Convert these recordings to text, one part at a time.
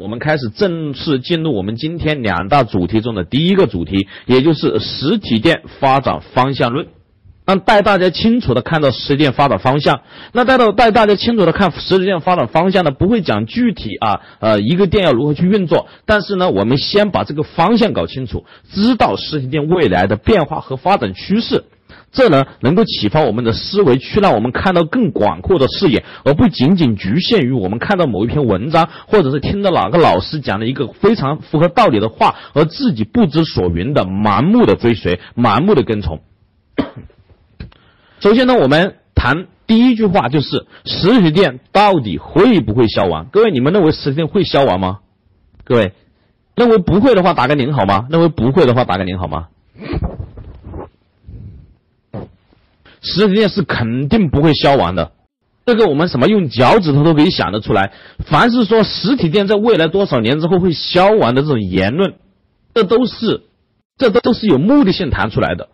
我们开始正式进入我们今天两大主题中的第一个主题，也就是实体店发展方向论。让带大家清楚的看到实体店发展方向。那带到带大家清楚的看实体店发展方向呢，不会讲具体啊，呃，一个店要如何去运作。但是呢，我们先把这个方向搞清楚，知道实体店未来的变化和发展趋势。这呢，能够启发我们的思维，去让我们看到更广阔的视野，而不仅仅局限于我们看到某一篇文章，或者是听到哪个老师讲了一个非常符合道理的话，而自己不知所云的盲目的追随、盲目的跟从。首先呢，我们谈第一句话，就是实体店到底会不会消亡？各位，你们认为实体店会消亡吗？各位，认为不会的话，打个零好吗？认为不会的话，打个零好吗？实体店是肯定不会消亡的，这个我们什么用脚趾头都可以想得出来。凡是说实体店在未来多少年之后会消亡的这种言论，这都是，这都都是有目的性谈出来的，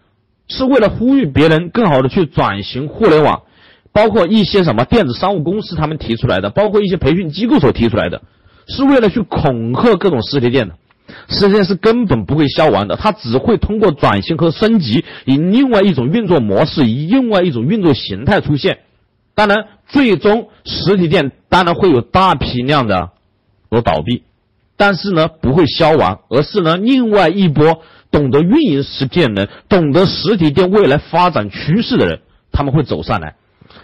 是为了呼吁别人更好的去转型互联网，包括一些什么电子商务公司他们提出来的，包括一些培训机构所提出来的，是为了去恐吓各种实体店的。实际上是根本不会消亡的，它只会通过转型和升级，以另外一种运作模式，以另外一种运作形态出现。当然，最终实体店当然会有大批量的而倒闭，但是呢，不会消亡，而是呢，另外一波懂得运营实体店的人，懂得实体店未来发展趋势的人，他们会走上来。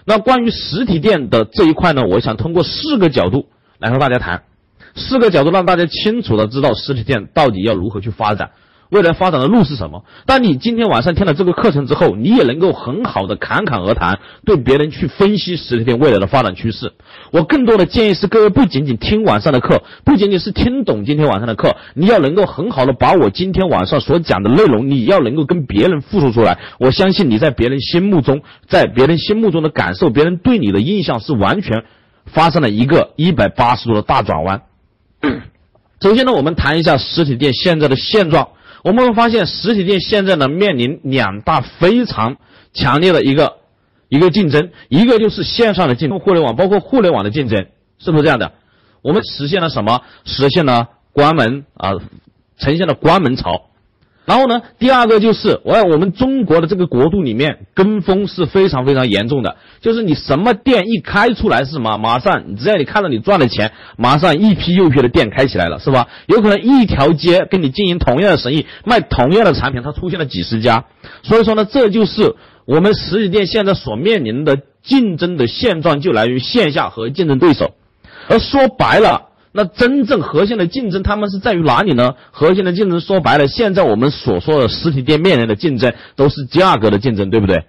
那关于实体店的这一块呢，我想通过四个角度来和大家谈。四个角度让大家清楚的知道实体店到底要如何去发展，未来发展的路是什么。当你今天晚上听了这个课程之后，你也能够很好的侃侃而谈，对别人去分析实体店未来的发展趋势。我更多的建议是，各位不仅仅听晚上的课，不仅仅是听懂今天晚上的课，你要能够很好的把我今天晚上所讲的内容，你要能够跟别人复述出来。我相信你在别人心目中，在别人心目中的感受，别人对你的印象是完全发生了一个一百八十度的大转弯。首先呢，我们谈一下实体店现在的现状。我们会发现，实体店现在呢面临两大非常强烈的一个一个竞争，一个就是线上的竞争，互联网包括互联网的竞争，是不是这样的？我们实现了什么？实现了关门啊，呈现了关门潮。然后呢，第二个就是，我我们中国的这个国度里面跟风是非常非常严重的，就是你什么店一开出来是什么，马上只要你看到你赚了钱，马上一批又一批的店开起来了，是吧？有可能一条街跟你经营同样的生意，卖同样的产品，它出现了几十家，所以说呢，这就是我们实体店现在所面临的竞争的现状，就来源于线下和竞争对手，而说白了。那真正核心的竞争，他们是在于哪里呢？核心的竞争说白了，现在我们所说的实体店面临的竞争，都是价格的竞争，对不对？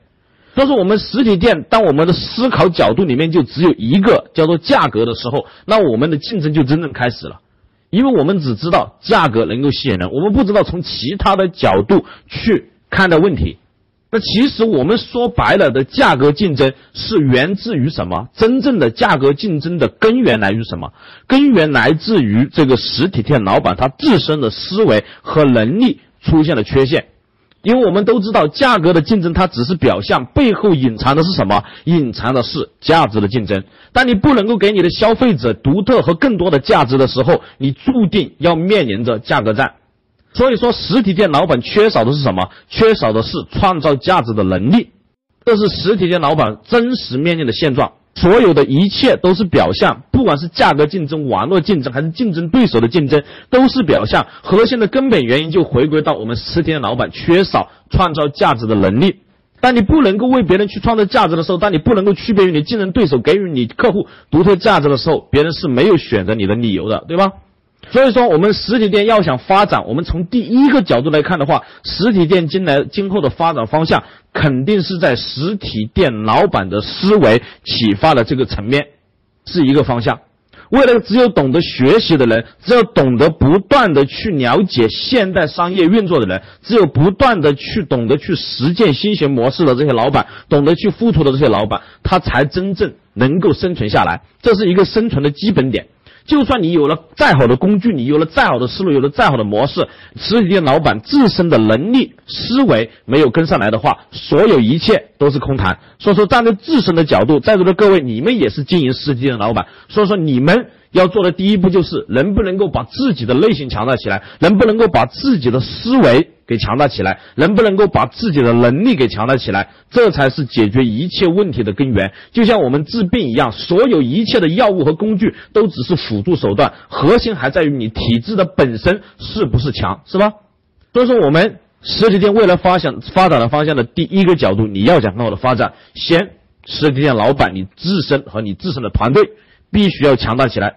所以说，我们实体店，当我们的思考角度里面就只有一个叫做价格的时候，那我们的竞争就真正开始了，因为我们只知道价格能够吸引人，我们不知道从其他的角度去看待问题。那其实我们说白了的价格竞争是源自于什么？真正的价格竞争的根源来于什么？根源来自于这个实体店老板他自身的思维和能力出现了缺陷。因为我们都知道，价格的竞争它只是表象，背后隐藏的是什么？隐藏的是价值的竞争。当你不能够给你的消费者独特和更多的价值的时候，你注定要面临着价格战。所以说，实体店老板缺少的是什么？缺少的是创造价值的能力，这是实体店老板真实面临的现状。所有的一切都是表象，不管是价格竞争、网络竞争，还是竞争对手的竞争，都是表象。核心的根本原因就回归到我们实体店老板缺少创造价值的能力。当你不能够为别人去创造价值的时候，当你不能够区别于你竞争对手，给予你客户独特价值的时候，别人是没有选择你的理由的，对吧？所以说，我们实体店要想发展，我们从第一个角度来看的话，实体店今来今后的发展方向，肯定是在实体店老板的思维启发的这个层面，是一个方向。未来只有懂得学习的人，只有懂得不断的去了解现代商业运作的人，只有不断的去懂得去实践新型模式的这些老板，懂得去付出的这些老板，他才真正能够生存下来。这是一个生存的基本点。就算你有了再好的工具，你有了再好的思路，有了再好的模式，实体店老板自身的能力、思维没有跟上来的话，所有一切都是空谈。所以说，站在自身的角度，在座的各位，你们也是经营实体店的老板，所以说你们。要做的第一步就是能不能够把自己的内心强大起来，能不能够把自己的思维给强大起来，能不能够把自己的能力给强大起来，这才是解决一切问题的根源。就像我们治病一样，所有一切的药物和工具都只是辅助手段，核心还在于你体质的本身是不是强，是吧？所以说，我们实体店未来发展发展的方向的第一个角度，你要想很好的发展，先实体店老板你自身和你自身的团队必须要强大起来。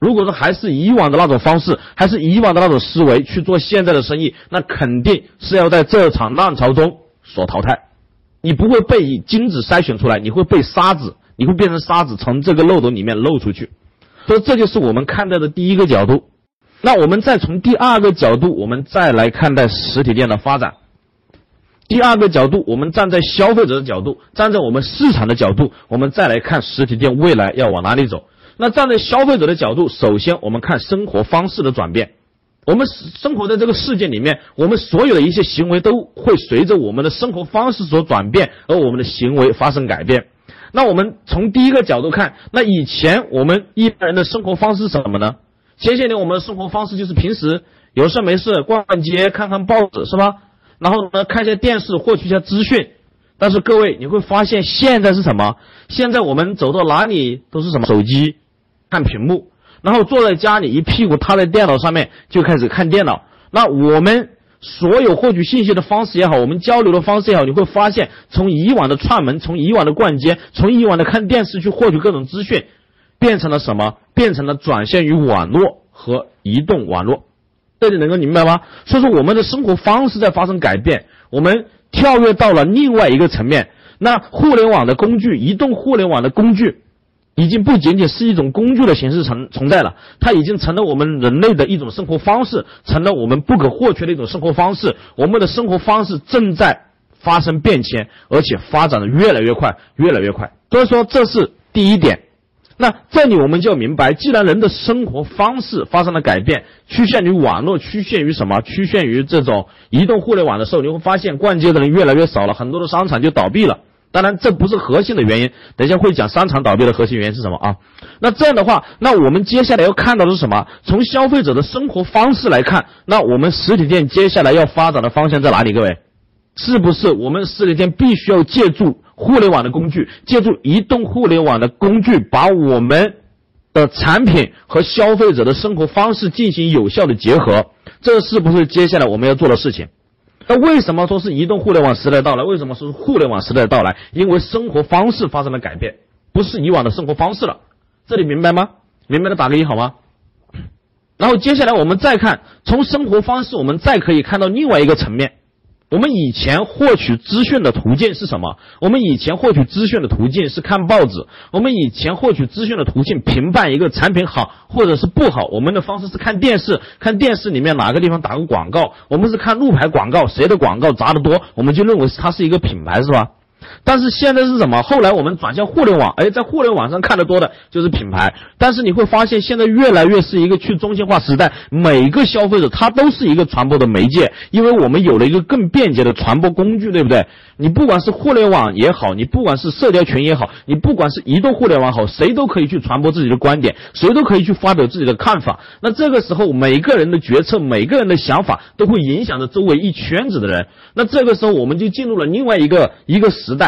如果说还是以往的那种方式，还是以往的那种思维去做现在的生意，那肯定是要在这场浪潮中所淘汰。你不会被金子筛选出来，你会被沙子，你会变成沙子从这个漏斗里面漏出去。所以这就是我们看待的第一个角度。那我们再从第二个角度，我们再来看待实体店的发展。第二个角度，我们站在消费者的角度，站在我们市场的角度，我们再来看实体店未来要往哪里走。那站在消费者的角度，首先我们看生活方式的转变。我们生活在这个世界里面，我们所有的一些行为都会随着我们的生活方式所转变，而我们的行为发生改变。那我们从第一个角度看，那以前我们一般人的生活方式是什么呢？前些年我们的生活方式就是平时有事没事逛逛街、看看报纸，是吧？然后呢，看一下电视，获取一下资讯。但是各位你会发现，现在是什么？现在我们走到哪里都是什么？手机。看屏幕，然后坐在家里一屁股趴在电脑上面就开始看电脑。那我们所有获取信息的方式也好，我们交流的方式也好，你会发现，从以往的串门，从以往的逛街，从以往的看电视去获取各种资讯，变成了什么？变成了转向于网络和移动网络。这里能够明白吗？所以说，我们的生活方式在发生改变，我们跳跃到了另外一个层面。那互联网的工具，移动互联网的工具。已经不仅仅是一种工具的形式存存在了，它已经成了我们人类的一种生活方式，成了我们不可或缺的一种生活方式。我们的生活方式正在发生变迁，而且发展的越来越快，越来越快。所以说，这是第一点。那这里我们就要明白，既然人的生活方式发生了改变，趋向于网络，趋向于什么？趋向于这种移动互联网的时候，你会发现逛街的人越来越少了，很多的商场就倒闭了。当然，这不是核心的原因。等一下会讲商场倒闭的核心原因是什么啊？那这样的话，那我们接下来要看到的是什么？从消费者的生活方式来看，那我们实体店接下来要发展的方向在哪里？各位，是不是我们实体店必须要借助互联网的工具，借助移动互联网的工具，把我们的产品和消费者的生活方式进行有效的结合？这是不是接下来我们要做的事情？那为什么说是移动互联网时代到来？为什么说是互联网时代到来？因为生活方式发生了改变，不是以往的生活方式了。这里明白吗？明白的打个一好吗？然后接下来我们再看，从生活方式，我们再可以看到另外一个层面。我们以前获取资讯的途径是什么？我们以前获取资讯的途径是看报纸。我们以前获取资讯的途径，评判一个产品好或者是不好，我们的方式是看电视，看电视里面哪个地方打个广告，我们是看路牌广告，谁的广告砸得多，我们就认为它是一个品牌，是吧？但是现在是什么？后来我们转向互联网，哎，在互联网上看得多的就是品牌。但是你会发现，现在越来越是一个去中心化时代，每个消费者他都是一个传播的媒介，因为我们有了一个更便捷的传播工具，对不对？你不管是互联网也好，你不管是社交群也好，你不管是移动互联网好，谁都可以去传播自己的观点，谁都可以去发表自己的看法。那这个时候，每个人的决策，每个人的想法，都会影响着周围一圈子的人。那这个时候，我们就进入了另外一个一个时代。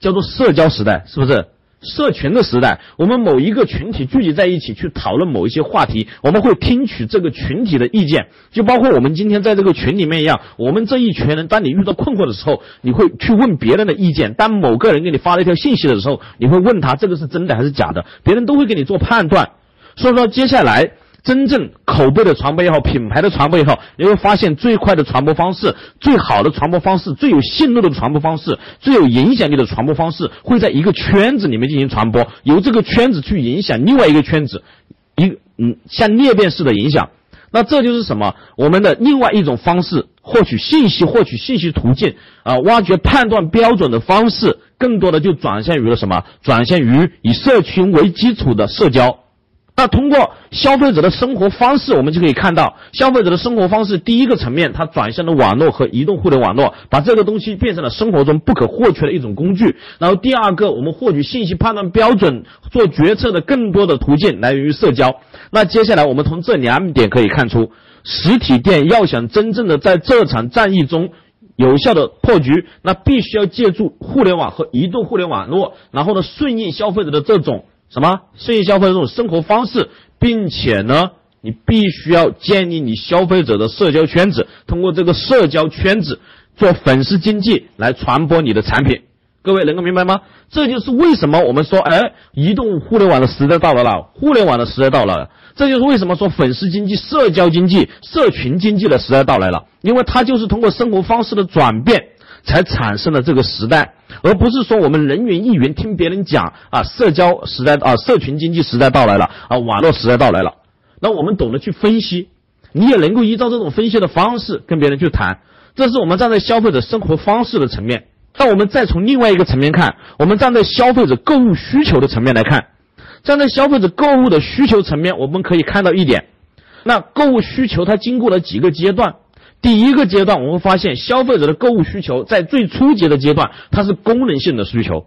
叫做社交时代，是不是？社群的时代，我们某一个群体聚集在一起去讨论某一些话题，我们会听取这个群体的意见，就包括我们今天在这个群里面一样。我们这一群人，当你遇到困惑的时候，你会去问别人的意见；当某个人给你发了一条信息的时候，你会问他这个是真的还是假的，别人都会给你做判断。所以说，接下来。真正口碑的传播也好，品牌的传播也好，你会发现最快的传播方式、最好的传播方式、最有信度的传播方式、最有影响力的传播方式，会在一个圈子里面进行传播，由这个圈子去影响另外一个圈子，一嗯，像裂变式的影响。那这就是什么？我们的另外一种方式，获取信息、获取信息途径啊，挖掘判断标准的方式，更多的就转向于了什么？转向于以社群为基础的社交。那通过消费者的生活方式，我们就可以看到，消费者的生活方式第一个层面，它转向了网络和移动互联网络，把这个东西变成了生活中不可或缺的一种工具。然后第二个，我们获取信息、判断标准、做决策的更多的途径来源于社交。那接下来我们从这两点可以看出，实体店要想真正的在这场战役中有效的破局，那必须要借助互联网和移动互联网络，然后呢顺应消费者的这种。什么顺应消费这种生活方式，并且呢，你必须要建立你消费者的社交圈子，通过这个社交圈子做粉丝经济来传播你的产品。各位能够明白吗？这就是为什么我们说，哎，移动互联网的时代到来了，互联网的时代到了。这就是为什么说粉丝经济、社交经济、社群经济的时代到来了，因为它就是通过生活方式的转变。才产生了这个时代，而不是说我们人云亦云听别人讲啊，社交时代啊，社群经济时代到来了啊，网络时代到来了。那我们懂得去分析，你也能够依照这种分析的方式跟别人去谈。这是我们站在消费者生活方式的层面。那我们再从另外一个层面看，我们站在消费者购物需求的层面来看，站在消费者购物的需求层面，我们可以看到一点，那购物需求它经过了几个阶段。第一个阶段，我们会发现消费者的购物需求在最初级的阶段，它是功能性的需求，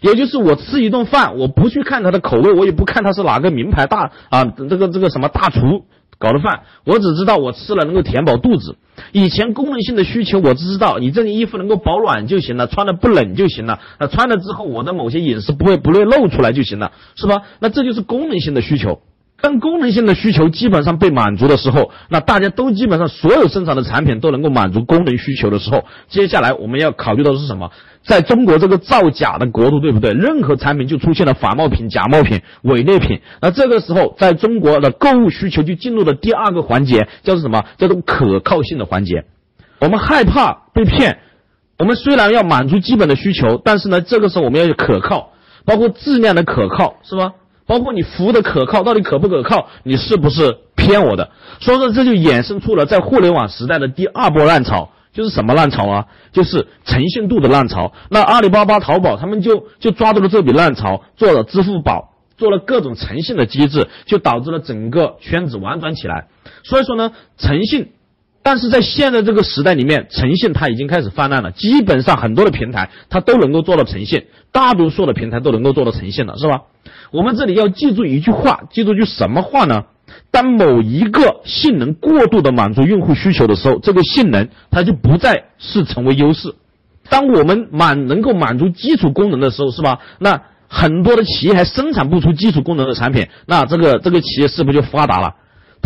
也就是我吃一顿饭，我不去看它的口味，我也不看它是哪个名牌大啊，这个这个什么大厨搞的饭，我只知道我吃了能够填饱肚子。以前功能性的需求，我只知道你这件衣服能够保暖就行了，穿的不冷就行了，那穿了之后我的某些隐私不会不会露出来就行了，是吧？那这就是功能性的需求。当功能性的需求基本上被满足的时候，那大家都基本上所有生产的产品都能够满足功能需求的时候，接下来我们要考虑到的是什么？在中国这个造假的国度，对不对？任何产品就出现了仿冒品、假冒品、伪劣品。那这个时候，在中国的购物需求就进入了第二个环节，叫做什么？叫做可靠性的环节。我们害怕被骗，我们虽然要满足基本的需求，但是呢，这个时候我们要有可靠，包括质量的可靠，是吧？包括你服务的可靠，到底可不可靠？你是不是骗我的？所以说这就衍生出了在互联网时代的第二波浪潮，就是什么浪潮啊？就是诚信度的浪潮。那阿里巴巴、淘宝他们就就抓住了这笔浪潮，做了支付宝，做了各种诚信的机制，就导致了整个圈子玩转起来。所以说呢，诚信，但是在现在这个时代里面，诚信它已经开始泛滥了，基本上很多的平台它都能够做到诚信，大多数的平台都能够做到诚信了，是吧？我们这里要记住一句话，记住句什么话呢？当某一个性能过度的满足用户需求的时候，这个性能它就不再是成为优势。当我们满能够满足基础功能的时候，是吧？那很多的企业还生产不出基础功能的产品，那这个这个企业是不是就发达了？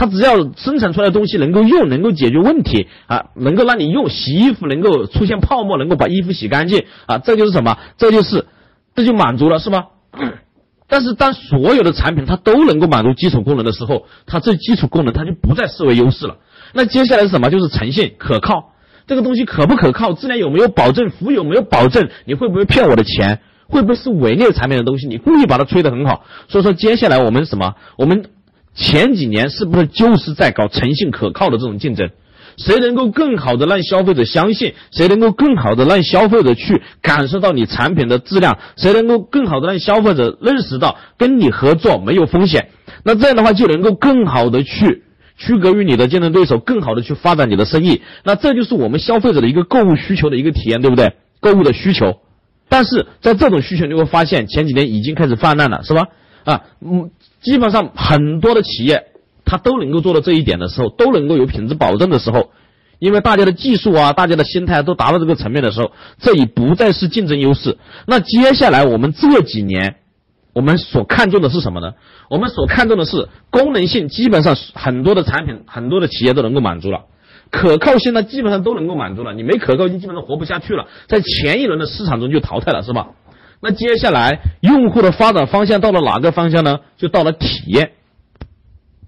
它只要生产出来的东西能够用，能够解决问题啊，能够让你用，洗衣服能够出现泡沫，能够把衣服洗干净啊，这就是什么？这就是这就满足了，是吧？但是，当所有的产品它都能够满足基础功能的时候，它这基础功能它就不再视为优势了。那接下来是什么？就是诚信、可靠。这个东西可不可靠？质量有没有保证？服务有没有保证？你会不会骗我的钱？会不会是伪劣产品的东西？你故意把它吹得很好。所以说，接下来我们什么？我们前几年是不是就是在搞诚信可靠的这种竞争？谁能够更好的让消费者相信？谁能够更好的让消费者去感受到你产品的质量？谁能够更好的让消费者认识到跟你合作没有风险？那这样的话就能够更好的去区隔于你的竞争对手，更好的去发展你的生意。那这就是我们消费者的一个购物需求的一个体验，对不对？购物的需求。但是在这种需求，你会发现前几年已经开始泛滥了，是吧？啊，嗯，基本上很多的企业。它都能够做到这一点的时候，都能够有品质保证的时候，因为大家的技术啊，大家的心态都达到这个层面的时候，这已不再是竞争优势。那接下来我们这几年，我们所看重的是什么呢？我们所看重的是功能性，基本上很多的产品，很多的企业都能够满足了；可靠性呢，基本上都能够满足了。你没可靠性，基本上活不下去了，在前一轮的市场中就淘汰了，是吧？那接下来用户的发展方向到了哪个方向呢？就到了体验。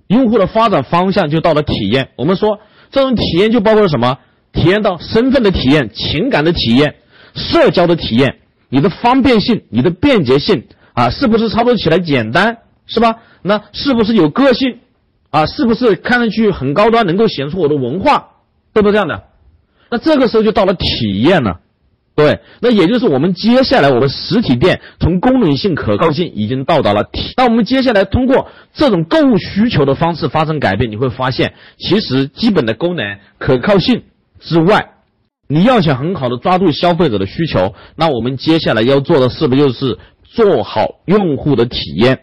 用户的发展方向就到了体验。我们说这种体验就包括了什么？体验到身份的体验、情感的体验、社交的体验。你的方便性、你的便捷性啊，是不是操作起来简单？是吧？那是不是有个性？啊，是不是看上去很高端，能够显出我的文化？对不对？这样的。那这个时候就到了体验了。对，那也就是我们接下来我们实体店从功能性、可靠性已经到达了体。那我们接下来通过这种购物需求的方式发生改变，你会发现，其实基本的功能、可靠性之外，你要想很好的抓住消费者的需求，那我们接下来要做的是不是就是做好用户的体验？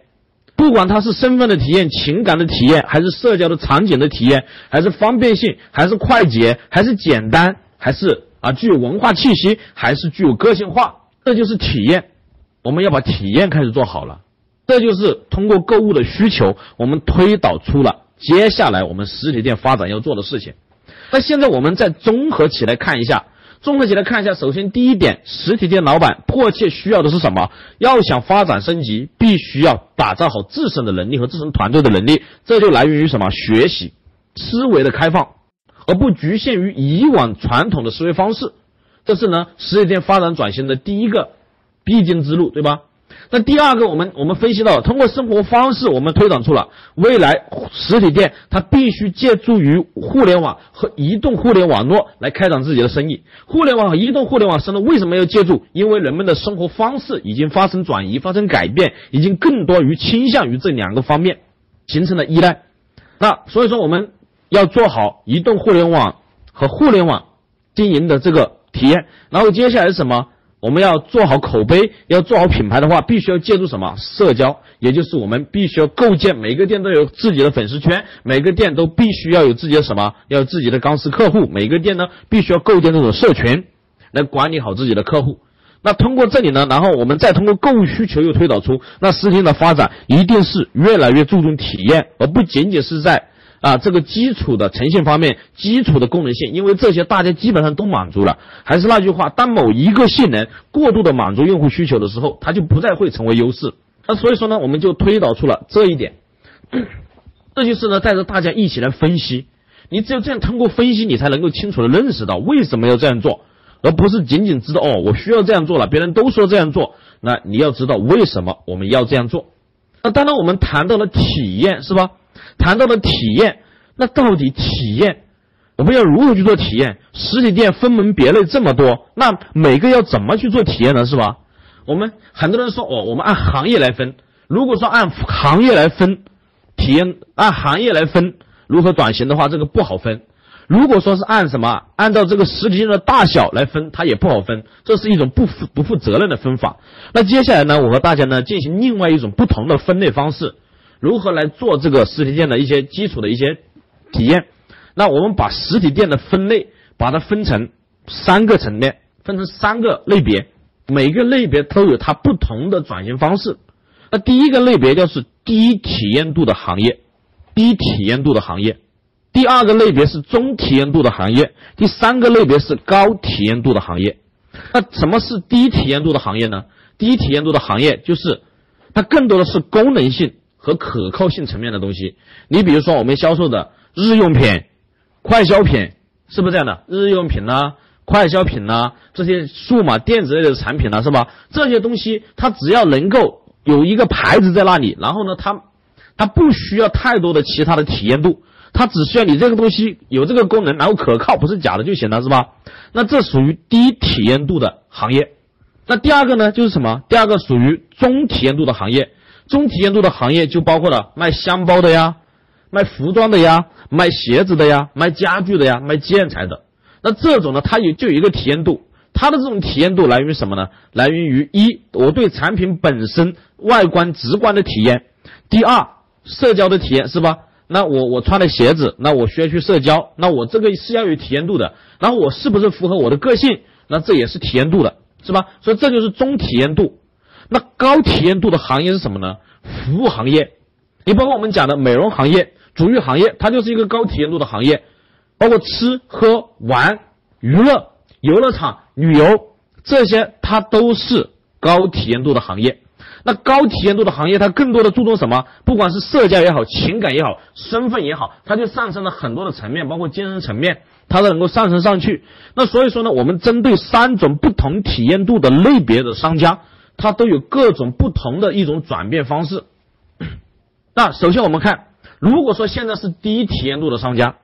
不管它是身份的体验、情感的体验，还是社交的场景的体验，还是方便性，还是快捷，还是简单，还是。啊，具有文化气息还是具有个性化，这就是体验。我们要把体验开始做好了，这就是通过购物的需求，我们推导出了接下来我们实体店发展要做的事情。那现在我们再综合起来看一下，综合起来看一下。首先，第一点，实体店老板迫切需要的是什么？要想发展升级，必须要打造好自身的能力和自身团队的能力。这就来源于什么？学习思维的开放。而不局限于以往传统的思维方式，这是呢实体店发展转型的第一个必经之路，对吧？那第二个，我们我们分析到，通过生活方式，我们推导出了未来实体店它必须借助于互联网和移动互联网络来开展自己的生意。互联网和移动互联网生意为什么要借助？因为人们的生活方式已经发生转移、发生改变，已经更多于倾向于这两个方面，形成了依赖。那所以说我们。要做好移动互联网和互联网经营的这个体验，然后接下来是什么？我们要做好口碑，要做好品牌的话，必须要借助什么？社交，也就是我们必须要构建每个店都有自己的粉丝圈，每个店都必须要有自己的什么？要有自己的钢丝客户，每个店呢必须要构建这种社群，来管理好自己的客户。那通过这里呢，然后我们再通过购物需求又推导出，那实体店的发展一定是越来越注重体验，而不仅仅是在。啊，这个基础的呈现方面，基础的功能性，因为这些大家基本上都满足了。还是那句话，当某一个性能过度的满足用户需求的时候，它就不再会成为优势。那所以说呢，我们就推导出了这一点。这就是呢，带着大家一起来分析。你只有这样通过分析，你才能够清楚的认识到为什么要这样做，而不是仅仅知道哦，我需要这样做了，别人都说这样做。那你要知道为什么我们要这样做。那当然，我们谈到了体验，是吧？谈到了体验，那到底体验，我们要如何去做体验？实体店分门别类这么多，那每个要怎么去做体验呢？是吧？我们很多人说哦，我们按行业来分。如果说按行业来分体验，按行业来分如何转型的话，这个不好分。如果说是按什么，按照这个实体店的大小来分，它也不好分。这是一种不负不负责任的分法。那接下来呢，我和大家呢进行另外一种不同的分类方式。如何来做这个实体店的一些基础的一些体验？那我们把实体店的分类，把它分成三个层面，分成三个类别，每个类别都有它不同的转型方式。那第一个类别就是低体验度的行业，低体验度的行业；第二个类别是中体验度的行业；第三个类别是高体验度的行业。那什么是低体验度的行业呢？低体验度的行业就是它更多的是功能性。和可靠性层面的东西，你比如说我们销售的日用品、快消品，是不是这样的？日用品呢，快消品呢，这些数码电子类的产品呢，是吧？这些东西它只要能够有一个牌子在那里，然后呢，它它不需要太多的其他的体验度，它只需要你这个东西有这个功能，然后可靠，不是假的就行了，是吧？那这属于低体验度的行业。那第二个呢，就是什么？第二个属于中体验度的行业。中体验度的行业就包括了卖箱包的呀，卖服装的呀，卖鞋子的呀，卖家具的呀，卖建材的。那这种呢，它有就有一个体验度，它的这种体验度来源于什么呢？来源于一，我对产品本身外观直观的体验；第二，社交的体验，是吧？那我我穿的鞋子，那我需要去社交，那我这个是要有体验度的。然后我是不是符合我的个性？那这也是体验度的，是吧？所以这就是中体验度。那高体验度的行业是什么呢？服务行业，你包括我们讲的美容行业、足浴行业，它就是一个高体验度的行业。包括吃喝玩、娱乐、游乐场、旅游这些，它都是高体验度的行业。那高体验度的行业，它更多的注重什么？不管是社交也好、情感也好、身份也好，它就上升了很多的层面，包括精神层面，它都能够上升上去。那所以说呢，我们针对三种不同体验度的类别的商家。它都有各种不同的一种转变方式。那首先我们看，如果说现在是低体验度的商家，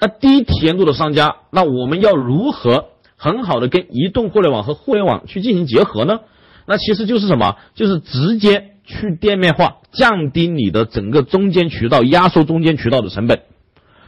那低体验度的商家，那我们要如何很好的跟移动互联网和互联网去进行结合呢？那其实就是什么？就是直接去店面化，降低你的整个中间渠道，压缩中间渠道的成本，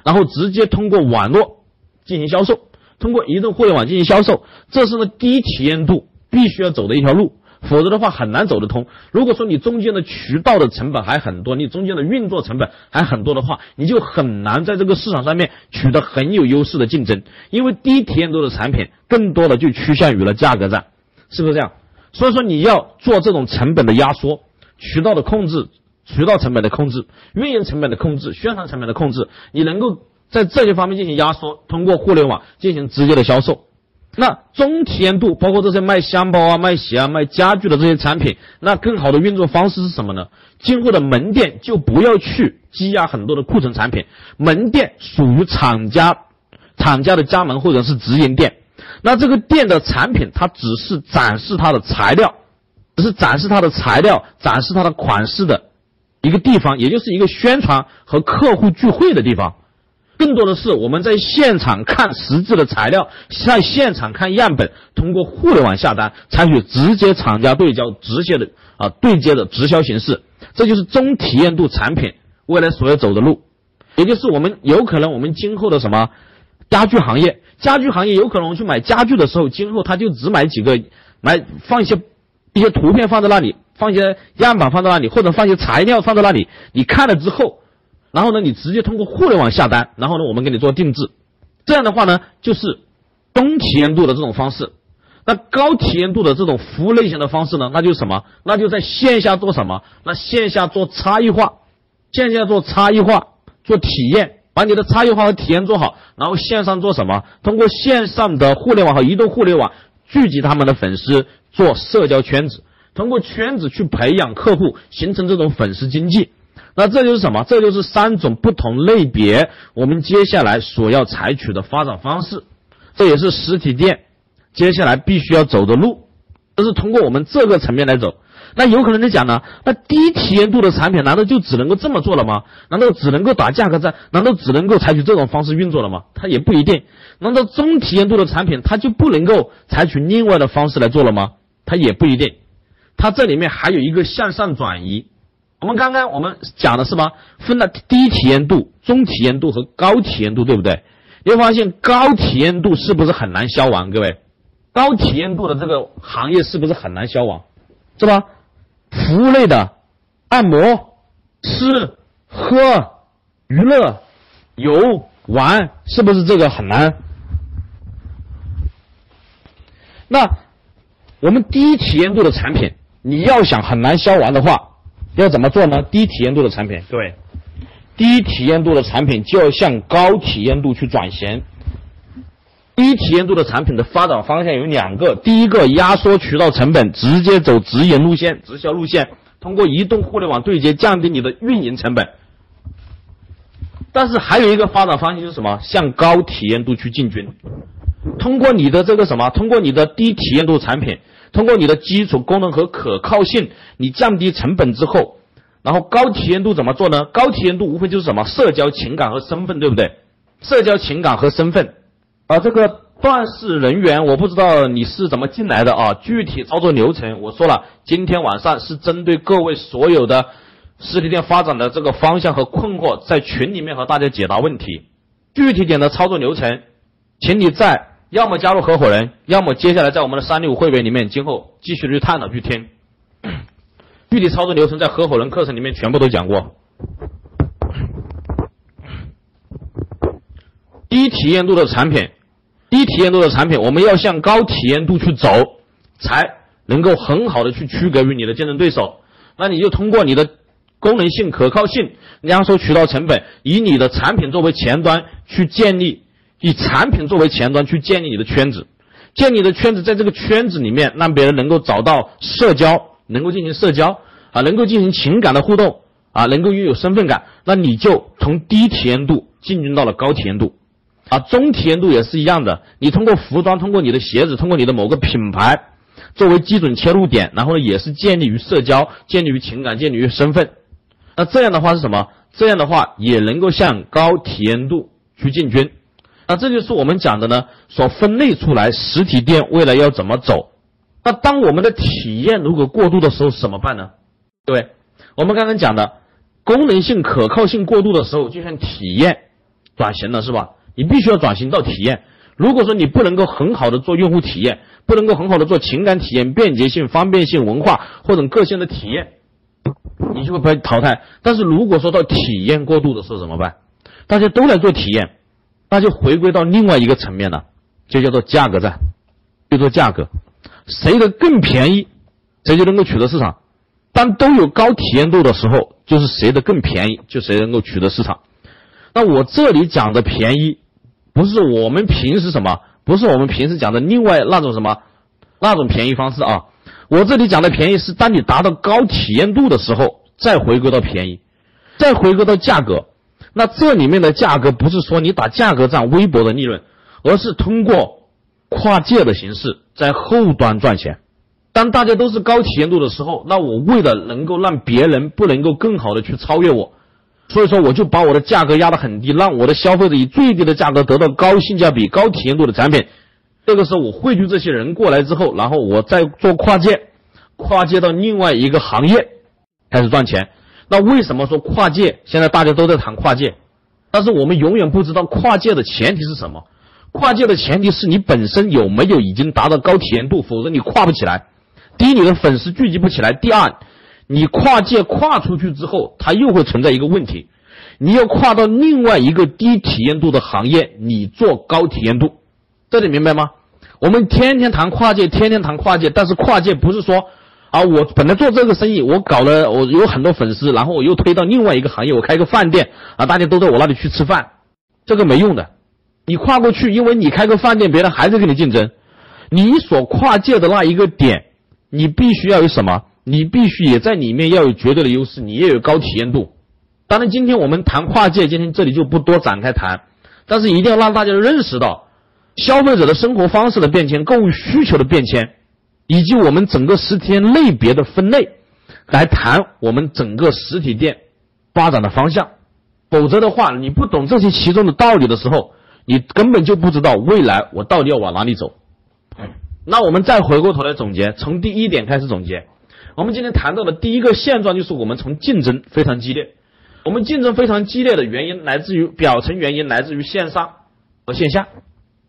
然后直接通过网络进行销售，通过移动互联网进行销售，这是呢低体验度必须要走的一条路。否则的话很难走得通。如果说你中间的渠道的成本还很多，你中间的运作成本还很多的话，你就很难在这个市场上面取得很有优势的竞争。因为低体验度的产品更多的就趋向于了价格战，是不是这样？所以说你要做这种成本的压缩、渠道的控制、渠道成本的控制、运营成本的控制、宣传成本的控制，你能够在这些方面进行压缩，通过互联网进行直接的销售。那中体验度包括这些卖箱包啊、卖鞋啊、卖家具的这些产品，那更好的运作方式是什么呢？今后的门店就不要去积压很多的库存产品，门店属于厂家，厂家的加盟或者是直营店。那这个店的产品，它只是展示它的材料，只是展示它的材料、展示它的款式的一个地方，也就是一个宣传和客户聚会的地方。更多的是我们在现场看实质的材料，在现场看样本，通过互联网下单，采取直接厂家对焦、直接的啊对接的直销形式，这就是中体验度产品未来所要走的路，也就是我们有可能我们今后的什么家具行业，家具行业有可能我去买家具的时候，今后他就只买几个，买放一些一些图片放在那里，放一些样板放在那里，或者放一些材料放在那里，你看了之后。然后呢，你直接通过互联网下单，然后呢，我们给你做定制，这样的话呢，就是中体验度的这种方式。那高体验度的这种服务类型的方式呢，那就是什么？那就在线下做什么？那线下做差异化，线下做差异化，做体验，把你的差异化和体验做好，然后线上做什么？通过线上的互联网和移动互联网聚集他们的粉丝，做社交圈子，通过圈子去培养客户，形成这种粉丝经济。那这就是什么？这就是三种不同类别，我们接下来所要采取的发展方式，这也是实体店接下来必须要走的路，这是通过我们这个层面来走。那有可能你讲呢？那低体验度的产品难道就只能够这么做了吗？难道只能够打价格战？难道只能够采取这种方式运作了吗？它也不一定。难道中体验度的产品它就不能够采取另外的方式来做了吗？它也不一定。它这里面还有一个向上转移。我们刚刚我们讲的是吧？分了低体验度、中体验度和高体验度，对不对？你会发现高体验度是不是很难消亡？各位，高体验度的这个行业是不是很难消亡？是吧？服务类的，按摩、吃、喝、娱乐、游玩，是不是这个很难？那我们低体验度的产品，你要想很难消亡的话。要怎么做呢？低体验度的产品，对，低体验度的产品就要向高体验度去转型。低体验度的产品的发展方向有两个：第一个，压缩渠道成本，直接走直营路线、直销路线，通过移动互联网对接，降低你的运营成本。但是还有一个发展方向就是什么？向高体验度去进军，通过你的这个什么？通过你的低体验度产品。通过你的基础功能和可靠性，你降低成本之后，然后高体验度怎么做呢？高体验度无非就是什么社交情感和身份，对不对？社交情感和身份，啊，这个断事人员我不知道你是怎么进来的啊？具体操作流程我说了，今天晚上是针对各位所有的实体店发展的这个方向和困惑，在群里面和大家解答问题。具体点的操作流程，请你在。要么加入合伙人，要么接下来在我们的三六五会员里面，今后继续去探讨去听。具体操作流程在合伙人课程里面全部都讲过。低体验度的产品，低体验度的产品，我们要向高体验度去走，才能够很好的去区隔于你的竞争对手。那你就通过你的功能性、可靠性、压缩渠道成本，以你的产品作为前端去建立。以产品作为前端去建立你的圈子，建立你的圈子在这个圈子里面，让别人能够找到社交，能够进行社交啊，能够进行情感的互动啊，能够拥有身份感，那你就从低体验度进军到了高体验度啊，中体验度也是一样的。你通过服装，通过你的鞋子，通过你的某个品牌作为基准切入点，然后呢，也是建立于社交，建立于情感，建立于身份。那这样的话是什么？这样的话也能够向高体验度去进军。那这就是我们讲的呢，所分类出来实体店未来要怎么走。那当我们的体验如果过度的时候怎么办呢？各位，我们刚刚讲的功能性、可靠性过度的时候，就像体验转型了，是吧？你必须要转型到体验。如果说你不能够很好的做用户体验，不能够很好的做情感体验、便捷性、方便性、文化或者个性的体验，你就会被淘汰。但是如果说到体验过度的时候怎么办？大家都来做体验，那就回归到另外一个层面了，就叫做价格战，就做价格，谁的更便宜，谁就能够取得市场。当都有高体验度的时候，就是谁的更便宜，就谁能够取得市场。那我这里讲的便宜，不是我们平时什么，不是我们平时讲的另外那种什么那种便宜方式啊。我这里讲的便宜是当你达到高体验度的时候，再回归到便宜，再回归到价格。那这里面的价格不是说你打价格战微薄的利润，而是通过跨界的形式在后端赚钱。当大家都是高体验度的时候，那我为了能够让别人不能够更好的去超越我，所以说我就把我的价格压得很低，让我的消费者以最低的价格得到高性价比、高体验度的产品。这个时候我汇聚这些人过来之后，然后我再做跨界，跨界到另外一个行业开始赚钱。那为什么说跨界？现在大家都在谈跨界，但是我们永远不知道跨界的前提是什么。跨界的前提是你本身有没有已经达到高体验度，否则你跨不起来。第一，你的粉丝聚集不起来；第二，你跨界跨出去之后，它又会存在一个问题，你要跨到另外一个低体验度的行业，你做高体验度，这里明白吗？我们天天谈跨界，天天谈跨界，但是跨界不是说啊，我本来做这个生意，我搞了，我有很多粉丝，然后我又推到另外一个行业，我开个饭店啊，大家都在我那里去吃饭，这个没用的。你跨过去，因为你开个饭店，别人还在跟你竞争，你所跨界的那一个点。你必须要有什么？你必须也在里面要有绝对的优势，你也有高体验度。当然，今天我们谈跨界，今天这里就不多展开谈，但是一定要让大家认识到消费者的生活方式的变迁、购物需求的变迁，以及我们整个实体店类别的分类，来谈我们整个实体店发展的方向。否则的话，你不懂这些其中的道理的时候，你根本就不知道未来我到底要往哪里走。那我们再回过头来总结，从第一点开始总结。我们今天谈到的第一个现状就是我们从竞争非常激烈，我们竞争非常激烈的原因来自于表层原因来自于线上和线下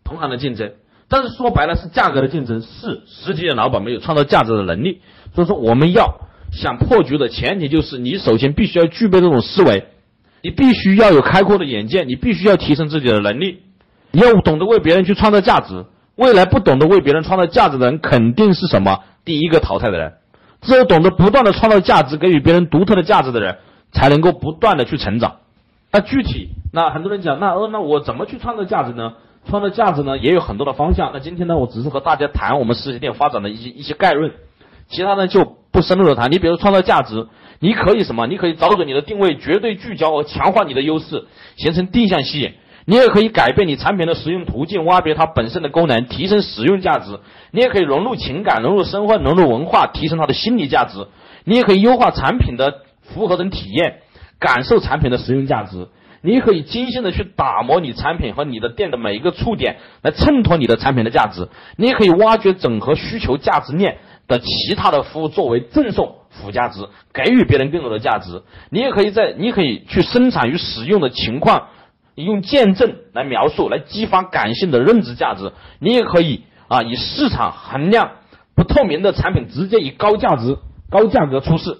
同行的竞争，但是说白了是价格的竞争，是实体店老板没有创造价值的能力。所以说我们要想破局的前提就是你首先必须要具备这种思维，你必须要有开阔的眼界，你必须要提升自己的能力，你要懂得为别人去创造价值。未来不懂得为别人创造价值的人，肯定是什么第一个淘汰的人。只有懂得不断的创造价值，给予别人独特的价值的人，才能够不断的去成长。那具体，那很多人讲，那呃，那我怎么去创造价值呢？创造价值呢，也有很多的方向。那今天呢，我只是和大家谈我们实体店发展的一些一些概论，其他呢就不深入的谈。你比如创造价值，你可以什么？你可以找准你的定位，绝对聚焦和强化你的优势，形成定向吸引。你也可以改变你产品的使用途径，挖掘它本身的功能，提升使用价值。你也可以融入情感，融入身份，融入文化，提升它的心理价值。你也可以优化产品的服务和人体验，感受产品的使用价值。你可以精心的去打磨你产品和你的店的每一个触点，来衬托你的产品的价值。你也可以挖掘整合需求价值链的其他的服务，作为赠送附加值，给予别人更多的价值。你也可以在，你可以去生产与使用的情况。用见证来描述，来激发感性的认知价值。你也可以啊，以市场衡量不透明的产品，直接以高价值、高价格出市。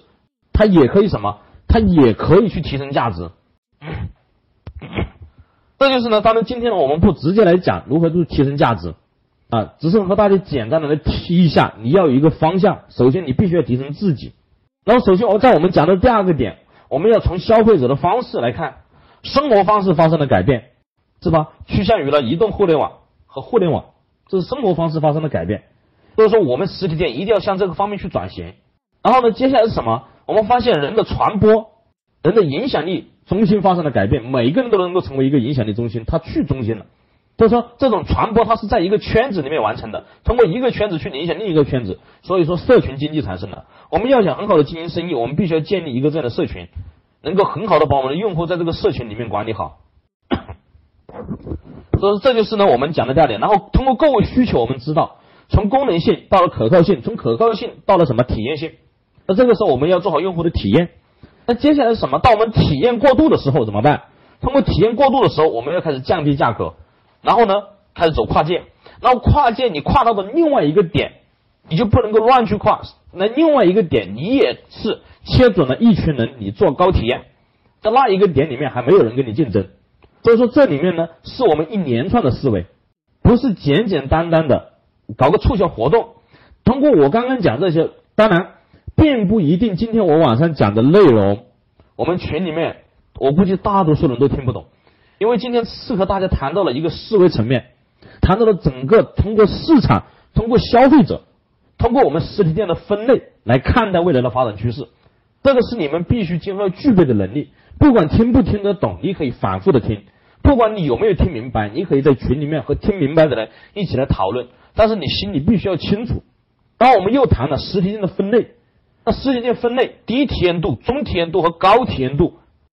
它也可以什么？它也可以去提升价值。这就是呢。当然，今天呢，我们不直接来讲如何去提升价值啊，只是和大家简单的来提一下。你要有一个方向，首先你必须要提升自己。然后，首先我在我们讲的第二个点，我们要从消费者的方式来看。生活方式发生了改变，是吧？趋向于了移动互联网和互联网，这是生活方式发生了改变。所以说，我们实体店一定要向这个方面去转型。然后呢，接下来是什么？我们发现人的传播、人的影响力中心发生了改变，每一个人都能够成为一个影响力中心，他去中心了。所以说，这种传播它是在一个圈子里面完成的，通过一个圈子去影响另一个圈子。所以说，社群经济产生了。我们要想很好的经营生意，我们必须要建立一个这样的社群。能够很好的把我们的用户在这个社群里面管理好，所以这就是呢我们讲的第二点。然后通过购物需求，我们知道从功能性到了可靠性，从可靠性到了什么体验性。那这个时候我们要做好用户的体验。那接下来是什么？当我们体验过度的时候怎么办？通过体验过度的时候，我们要开始降低价格，然后呢开始走跨界。然后跨界你跨到的另外一个点，你就不能够乱去跨。那另外一个点你也是切准了一群人，你做高体验，在那一个点里面还没有人跟你竞争。所以说这里面呢是我们一连串的思维，不是简简单单的搞个促销活动。通过我刚刚讲这些，当然。并不一定，今天我晚上讲的内容，我们群里面，我估计大多数人都听不懂，因为今天是和大家谈到了一个思维层面，谈到了整个通过市场、通过消费者、通过我们实体店的分类来看待未来的发展趋势，这个是你们必须今后要具备的能力。不管听不听得懂，你可以反复的听；不管你有没有听明白，你可以在群里面和听明白的人一起来讨论。但是你心里必须要清楚。然后我们又谈了实体店的分类。那实体店分类，低体验度、中体验度和高体验度，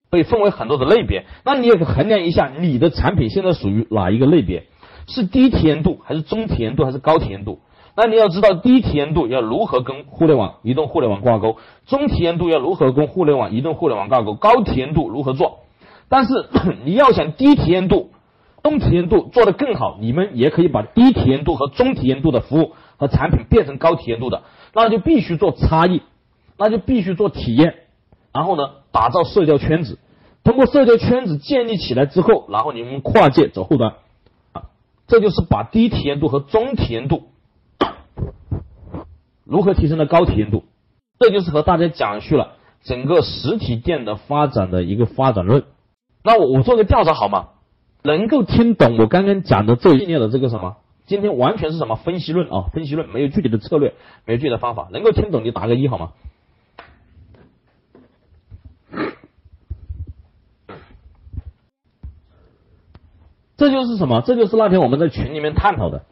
被分为很多的类别。那你也可衡量一下，你的产品现在属于哪一个类别？是低体验度，还是中体验度，还是高体验度？那你要知道，低体验度要如何跟互联网、移动互联网挂钩？中体验度要如何跟互联网、移动互联网挂钩？高体验度如何做？但是你要想低体验度、中体验度做得更好，你们也可以把低体验度和中体验度的服务和产品变成高体验度的，那就必须做差异。那就必须做体验，然后呢，打造社交圈子，通过社交圈子建立起来之后，然后你们跨界走后端，啊，这就是把低体验度和中体验度如何提升到高体验度，这就是和大家讲述了整个实体店的发展的一个发展论。那我我做个调查好吗？能够听懂我刚刚讲的这一系列的这个什么？今天完全是什么分析论啊？分析论没有具体的策略，没有具体的方法，能够听懂你打个一好吗？这就是什么？这就是那天我们在群里面探讨的，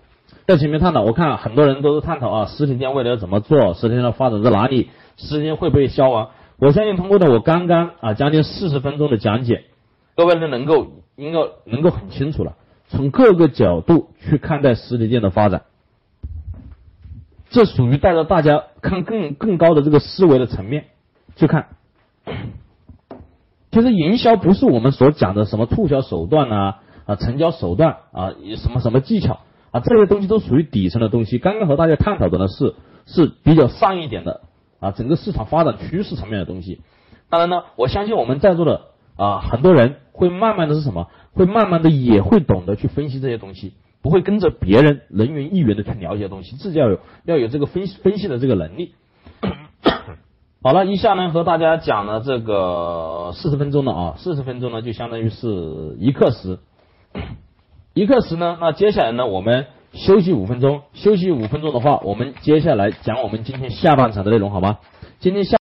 在群里面探讨。我看很多人都是探讨啊，实体店未来要怎么做，实体店的发展在哪里，实体店会不会消亡？我相信通过的我刚刚啊将近四十分钟的讲解，各位呢能够应该能够很清楚了，从各个角度去看待实体店的发展，这属于带着大家看更更高的这个思维的层面去看。其实营销不是我们所讲的什么促销手段啊。啊，成交手段啊，什么什么技巧啊，这些东西都属于底层的东西。刚刚和大家探讨的呢是是比较上一点的啊，整个市场发展趋势层面的东西。当然呢，我相信我们在座的啊很多人会慢慢的是什么？会慢慢的也会懂得去分析这些东西，不会跟着别人人云亦云的去了解东西，自己要有要有这个分析分析的这个能力。好了，一下呢和大家讲了这个四十分钟了啊，四十分钟呢就相当于是一课时。一课时呢？那接下来呢？我们休息五分钟。休息五分钟的话，我们接下来讲我们今天下半场的内容，好吗？今天下。